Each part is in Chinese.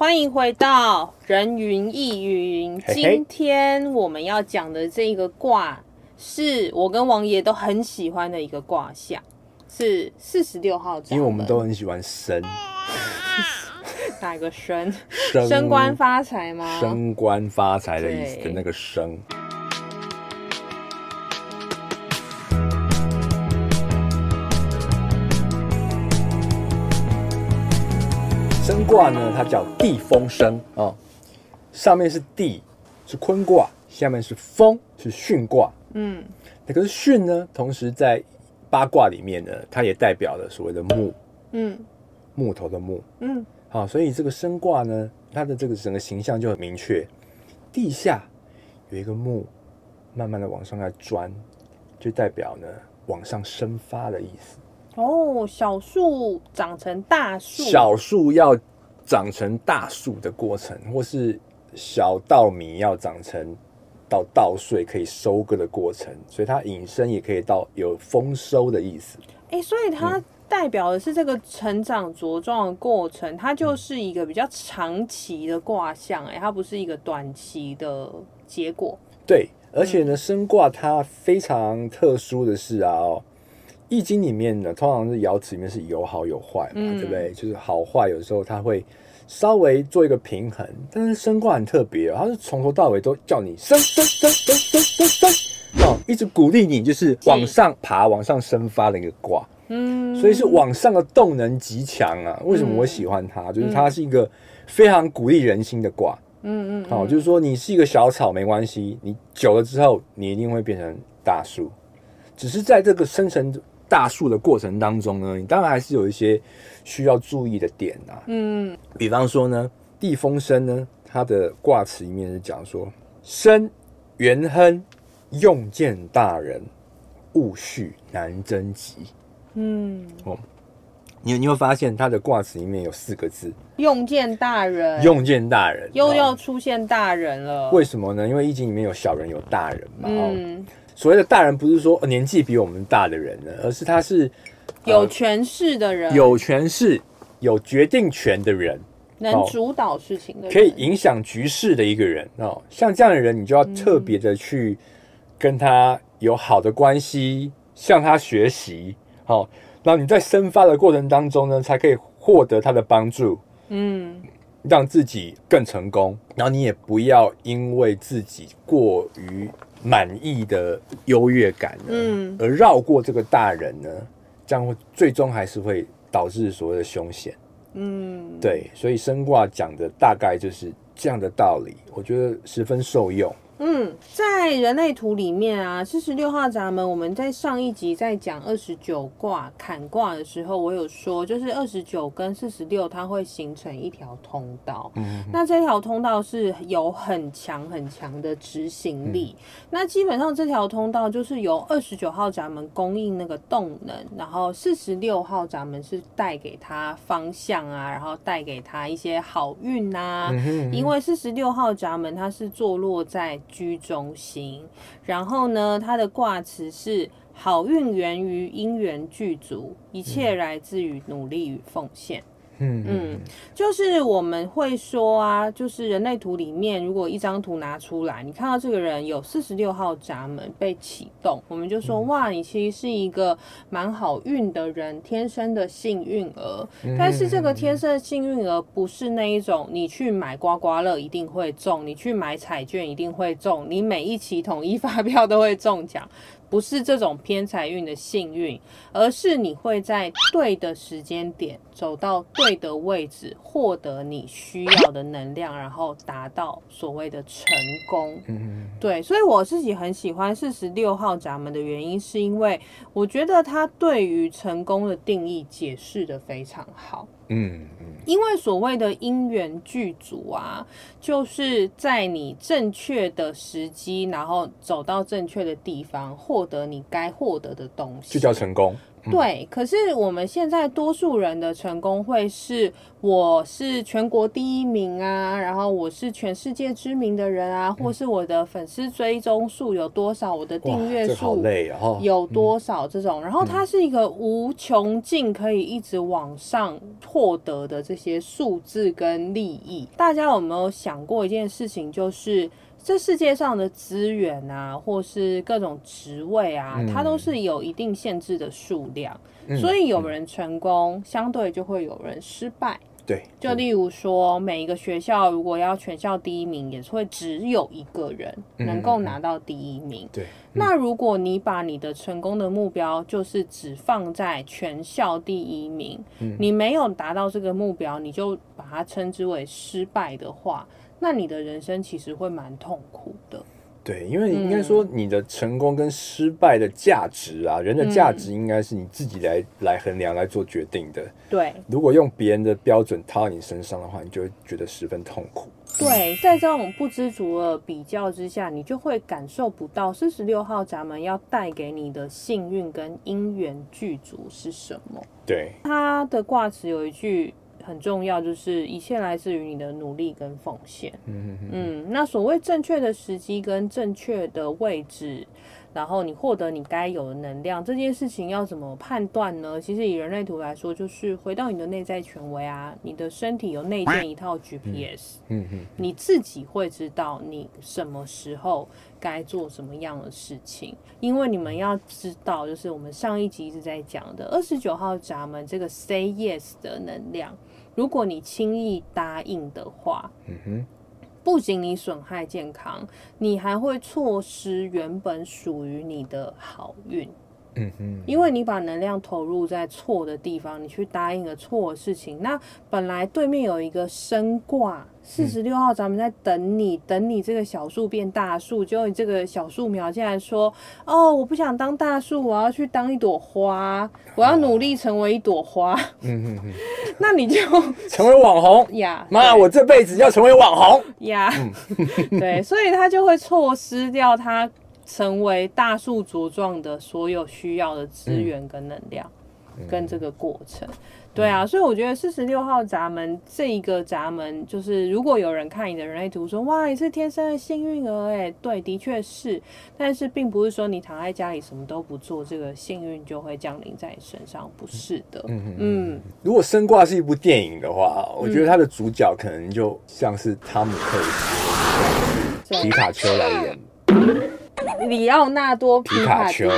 欢迎回到人云亦云。今天我们要讲的这个卦，是我跟王爷都很喜欢的一个卦象，是四十六号。因为我们都很喜欢升，哪个升？升官发财吗？升官发财的意思的那个升。升卦呢，它叫地风生哦，上面是地，是坤卦，下面是风，是巽卦。嗯，那可是巽呢，同时在八卦里面呢，它也代表了所谓的木，嗯，木头的木，嗯，好，所以这个生卦呢，它的这个整个形象就很明确，地下有一个木，慢慢的往上来钻，就代表呢往上生发的意思。哦，小树长成大树，小树要长成大树的过程，或是小稻米要长成到稻穗可以收割的过程，所以它引申也可以到有丰收的意思。哎、欸，所以它代表的是这个成长茁壮的过程，它就是一个比较长期的卦象，哎，它不是一个短期的结果。对，而且呢，生卦它非常特殊的是啊，哦。易经里面呢，通常是爻辞里面是有好有坏嘛，嗯、对不对？就是好坏有时候它会稍微做一个平衡，但是升卦很特别，它是从头到尾都叫你升升升升升升升哦，一直鼓励你就是往上爬、往上升发的一个卦。嗯，所以是往上的动能极强啊。为什么我喜欢它？就是它是一个非常鼓励人心的卦。嗯嗯，好，就是说你是一个小草没关系，你久了之后你一定会变成大树，只是在这个生成大树的过程当中呢，你当然还是有一些需要注意的点啊。嗯，比方说呢，地风生呢，它的卦辞里面是讲说，生元亨，用见大人，物序难征吉。嗯，哦，你你会发现它的卦辞里面有四个字，用见大人，用见大人又要出现大人了。为什么呢？因为易经里面有小人有大人嘛。嗯。所谓的大人不是说年纪比我们大的人呢，而是他是有权势的人，有权势、有决定权的人，能主导事情的人，可以影响局势的一个人哦。像这样的人，你就要特别的去跟他有好的关系，向他学习。好，然后你在生发的过程当中呢，才可以获得他的帮助，嗯，让自己更成功。然后你也不要因为自己过于。满意的优越感呢，嗯，而绕过这个大人呢，这样会最终还是会导致所谓的凶险，嗯，对，所以升卦讲的大概就是这样的道理，我觉得十分受用。嗯，在人类图里面啊，四十六号闸门，我们在上一集在讲二十九卦坎卦的时候，我有说，就是二十九跟四十六，它会形成一条通道。嗯，那这条通道是有很强很强的执行力。嗯、那基本上这条通道就是由二十九号闸门供应那个动能，然后四十六号闸门是带给他方向啊，然后带给他一些好运啊。嗯哼嗯哼，因为四十六号闸门它是坐落在。居中心，然后呢，它的卦词是好运源于因缘具足，一切来自于努力与奉献。嗯嗯，就是我们会说啊，就是人类图里面，如果一张图拿出来，你看到这个人有四十六号闸门被启动，我们就说哇，你其实是一个蛮好运的人，天生的幸运儿。但是这个天生的幸运儿不是那一种，你去买刮刮乐一定会中，你去买彩券一定会中，你每一期统一发票都会中奖。不是这种偏财运的幸运，而是你会在对的时间点走到对的位置，获得你需要的能量，然后达到所谓的成功。嗯，对，所以我自己很喜欢四十六号闸门的原因，是因为我觉得它对于成功的定义解释的非常好。嗯嗯，因为所谓的因缘具足啊，就是在你正确的时机，然后走到正确的地方，获得你该获得的东西，就叫成功。对，可是我们现在多数人的成功会是我是全国第一名啊，然后我是全世界知名的人啊，或是我的粉丝追踪数有多少，我的订阅数有多少这种，然后它是一个无穷尽可以一直往上获得的这些数字跟利益。大家有没有想过一件事情，就是？这世界上的资源啊，或是各种职位啊，嗯、它都是有一定限制的数量，嗯、所以有人成功，嗯、相对就会有人失败。对，就例如说，每一个学校如果要全校第一名，也是会只有一个人能够拿到第一名。对，那如果你把你的成功的目标就是只放在全校第一名，嗯、你没有达到这个目标，你就把它称之为失败的话。那你的人生其实会蛮痛苦的。对，因为应该说你的成功跟失败的价值啊，嗯、人的价值应该是你自己来来衡量来做决定的。对，如果用别人的标准套在你身上的话，你就会觉得十分痛苦。对，在这种不知足的比较之下，你就会感受不到四十六号闸门要带给你的幸运跟因缘具足是什么。对，他的卦辞有一句。很重要，就是一切来自于你的努力跟奉献。嗯嗯，那所谓正确的时机跟正确的位置，然后你获得你该有的能量，这件事情要怎么判断呢？其实以人类图来说，就是回到你的内在权威啊，你的身体有内建一套 GPS，嗯嗯，你自己会知道你什么时候该做什么样的事情。因为你们要知道，就是我们上一集一直在讲的二十九号闸门这个 Say Yes 的能量。如果你轻易答应的话，不仅你损害健康，你还会错失原本属于你的好运。嗯哼，因为你把能量投入在错的地方，你去答应了错的事情，那本来对面有一个升卦四十六号，咱们在等你，等你这个小树变大树，结果你这个小树苗竟然说：“哦，我不想当大树，我要去当一朵花，我要努力成为一朵花。”嗯哼哼，那你就成为网红呀？妈，我这辈子要成为网红呀？对，所以他就会错失掉他。成为大树茁壮的所有需要的资源跟能量，嗯、跟这个过程，嗯、对啊，所以我觉得四十六号闸门这一个闸门，就是如果有人看你的人类图说，哇，你是天生的幸运儿，哎，对，的确是，但是并不是说你躺在家里什么都不做，这个幸运就会降临在你身上，不是的。嗯嗯，嗯如果生卦是一部电影的话，我觉得它的主角可能就像是汤姆克鲁斯、皮卡丘来演。里奥纳多皮卡丘，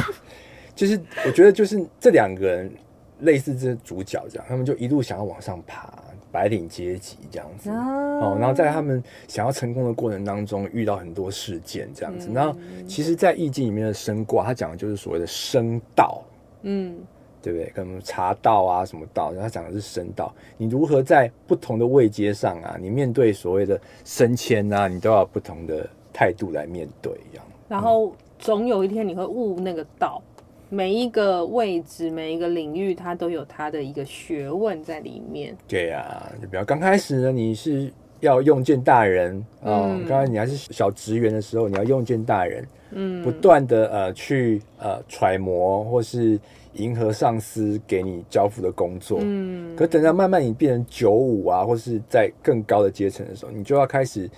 就是我觉得就是这两个人类似这主角这样，他们就一路想要往上爬，白领阶级这样子哦。然后在他们想要成功的过程当中，遇到很多事件这样子。然后其实，在易经里面的升卦，他讲的就是所谓的升道，嗯，对不对？跟什么茶道啊，什么道，然后他讲的是升道。你如何在不同的位阶上啊，你面对所谓的升迁啊，你都要不同的态度来面对一样。然后总有一天你会悟那个道，每一个位置、每一个领域，它都有它的一个学问在里面。对呀、啊，就比如刚开始呢，你是要用见大人啊，刚、嗯、才你还是小职员的时候，你要用见大人，嗯，不断的呃去呃揣摩或是迎合上司给你交付的工作，嗯，可等到慢慢你变成九五啊，或是在更高的阶层的时候，你就要开始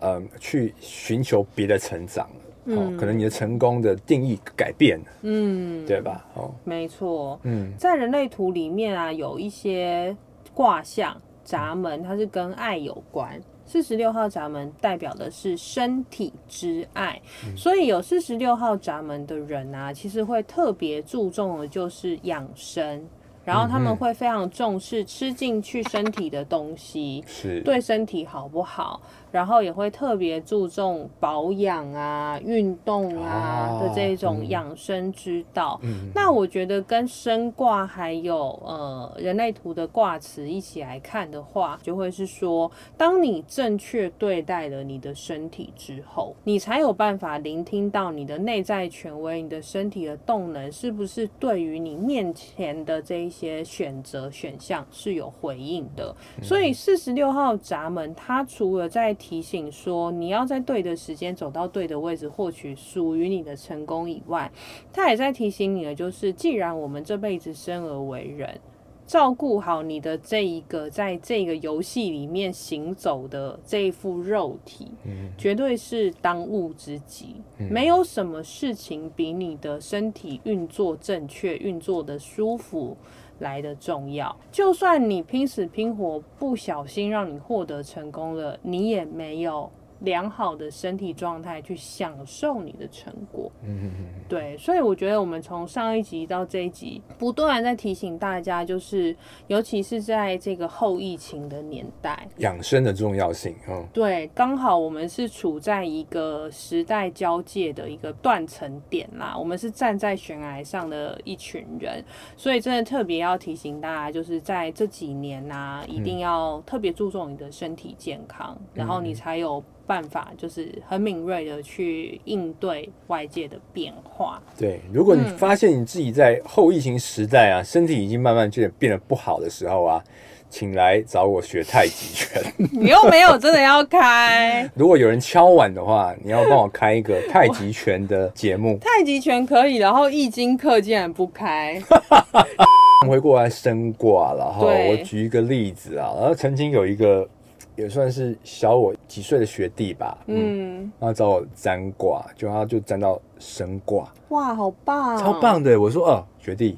呃去寻求别的成长。哦，可能你的成功的定义改变了，嗯，对吧？哦，没错，嗯，在人类图里面啊，有一些卦象闸门，它是跟爱有关。四十六号闸门代表的是身体之爱，嗯，所以有四十六号闸门的人啊，其实会特别注重的就是养生。然后他们会非常重视吃进去身体的东西，是对身体好不好？然后也会特别注重保养啊、运动啊的这种养生之道。嗯、那我觉得跟生卦还有呃人类图的卦辞一起来看的话，就会是说，当你正确对待了你的身体之后，你才有办法聆听到你的内在权威，你的身体的动能是不是对于你面前的这一些选择选项是有回应的。所以四十六号闸门，它除了在提醒说你要在对的时间走到对的位置，获取属于你的成功以外，他也在提醒你的就是，既然我们这辈子生而为人，照顾好你的这一个在这个游戏里面行走的这一副肉体，嗯，绝对是当务之急。嗯，没有什么事情比你的身体运作正确、运作的舒服来的重要。就算你拼死拼活不小心让你获得成功了，你也没有。良好的身体状态去享受你的成果，嗯嗯对，所以我觉得我们从上一集到这一集，不断在提醒大家，就是尤其是在这个后疫情的年代，养生的重要性，嗯，对，刚好我们是处在一个时代交界的一个断层点啦，我们是站在悬崖上的一群人，所以真的特别要提醒大家，就是在这几年呐、啊，一定要特别注重你的身体健康，嗯、然后你才有。办法就是很敏锐的去应对外界的变化。对，如果你发现你自己在后疫情时代啊，嗯、身体已经慢慢变得变得不好的时候啊，请来找我学太极拳。你又没有真的要开。如果有人敲碗的话，你要帮我开一个太极拳的节目。太极拳可以，然后易经课竟然不开。回过来升卦，然后我举一个例子啊，然后曾经有一个。也算是小我几岁的学弟吧，嗯，然后找我占卦，就他就占到神卦，哇，好棒，超棒的！我说，哦，学弟，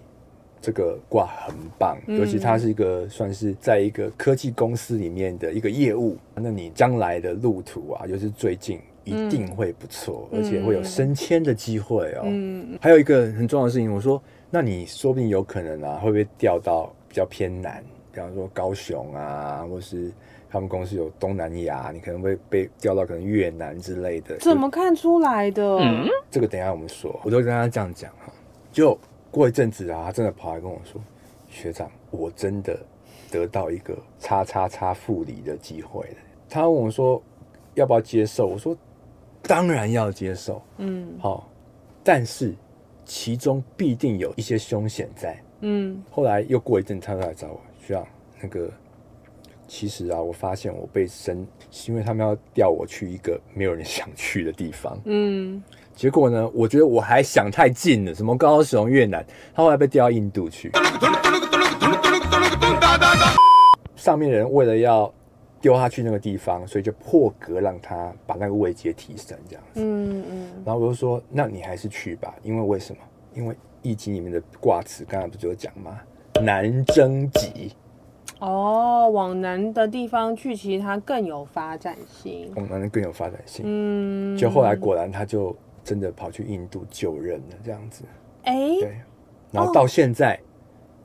这个卦很棒，嗯，尤其他是一个算是在一个科技公司里面的一个业务，那你将来的路途啊，就是最近一定会不错，嗯，而且会有升迁的机会哦。嗯，还有一个很重要的事情，我说，那你说不定有可能啊，会不会调到比较偏南，比方说高雄啊，或是。他们公司有东南亚，你可能会被调到可能越南之类的。怎么看出来的？嗯，这个等一下我们说。我都跟他这样讲哈。就过一阵子啊，他真的跑来跟我说：“学长，我真的得到一个叉叉叉副理的机会了。”他问我说：“要不要接受？”我说：“当然要接受。”嗯，好，但是其中必定有一些凶险在。嗯，后来又过一阵，他又来找我，学长那个。其实啊，我发现我被升，是因为他们要调我去一个没有人想去的地方。嗯，结果呢，我觉得我还想太近了，什么高雄、越南，他后来被调到印度去。上面的人为了要丢他去那个地方，所以就破格让他把那个位阶提升，这样子。嗯嗯。然后我就说，那你还是去吧，因为为什么？因为易经里面的卦辞，刚才不是有讲吗？南征吉。哦，往南的地方去，其实它更有发展性。往南更有发展性。嗯，就后来果然他就真的跑去印度救人了，这样子。哎、欸，对。然后到现在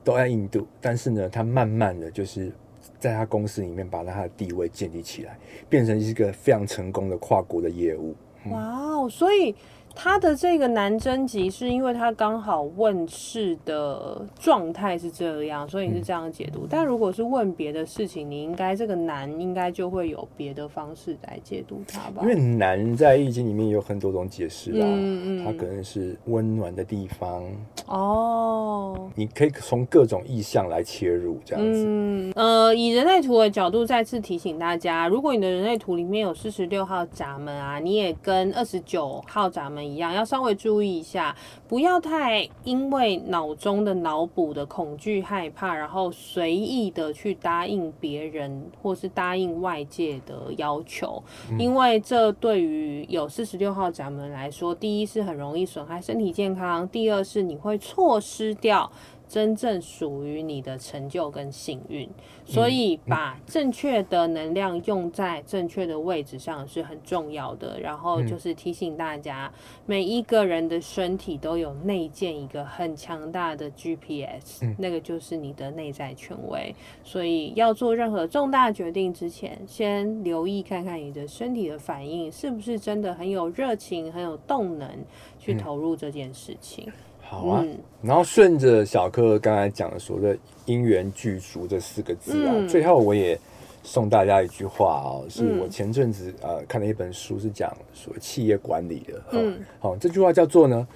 都在印度，哦，但是呢，他慢慢的就是在他公司里面把他的地位建立起来，变成一个非常成功的跨国的业务。嗯、哇哦，所以。他的这个南征集是因为他刚好问世的状态是这样，所以你是这样解读。嗯、但如果是问别的事情，你应该这个南应该就会有别的方式来解读它吧？因为南在易经里面有很多种解释啊，嗯嗯，它可能是温暖的地方哦，你可以从各种意象来切入这样子。嗯呃，以人类图的角度再次提醒大家，如果你的人类图里面有四十六号闸门啊，你也跟二十九号闸门。一样要稍微注意一下，不要太因为脑中的脑补的恐惧、害怕，然后随意的去答应别人或是答应外界的要求，嗯、因为这对于有四十六号闸门来说，第一是很容易损害身体健康，第二是你会错失掉。真正属于你的成就跟幸运，所以把正确的能量用在正确的位置上是很重要的。然后就是提醒大家，每一个人的身体都有内建一个很强大的 GPS，那个就是你的内在权威。所以要做任何重大决定之前，先留意看看你的身体的反应是不是真的很有热情、很有动能去投入这件事情。好啊，嗯、然后顺着小柯刚才讲的说的“因缘具足”这四个字啊，嗯、最后我也送大家一句话哦，是我前阵子呃看了一本书，是讲说企业管理的。嗯，好，这句话叫做呢，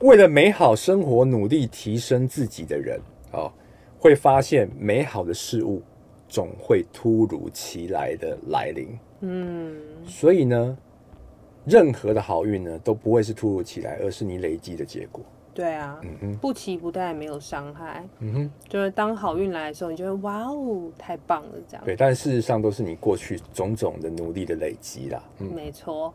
为了美好生活努力提升自己的人，哦，会发现美好的事物总会突如其来的来临。嗯，所以呢，任何的好运呢都不会是突如其来，而是你累积的结果。对啊，嗯哼，不期不待，没有伤害。嗯哼，就是当好运来的时候，你就会哇哦，太棒了这样。对，但事实上都是你过去种种的努力的累积啦。嗯，没错。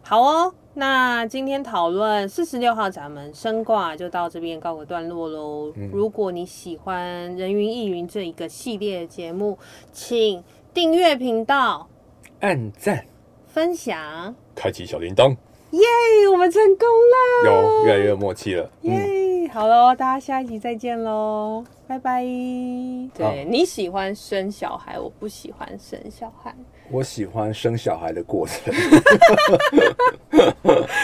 好哦，那今天讨论四十六号闸门升卦就到这边告个段落喽。嗯、如果你喜欢人云亦云这一个系列节目，请订阅频道、按赞、分享、开启小铃铛。耶，yeah, 我们成功了，有越来越有默契了。耶好喽，大家下一集再见喽，拜拜。对、哦、你喜欢生小孩，我不喜欢生小孩。我喜欢生小孩的过程。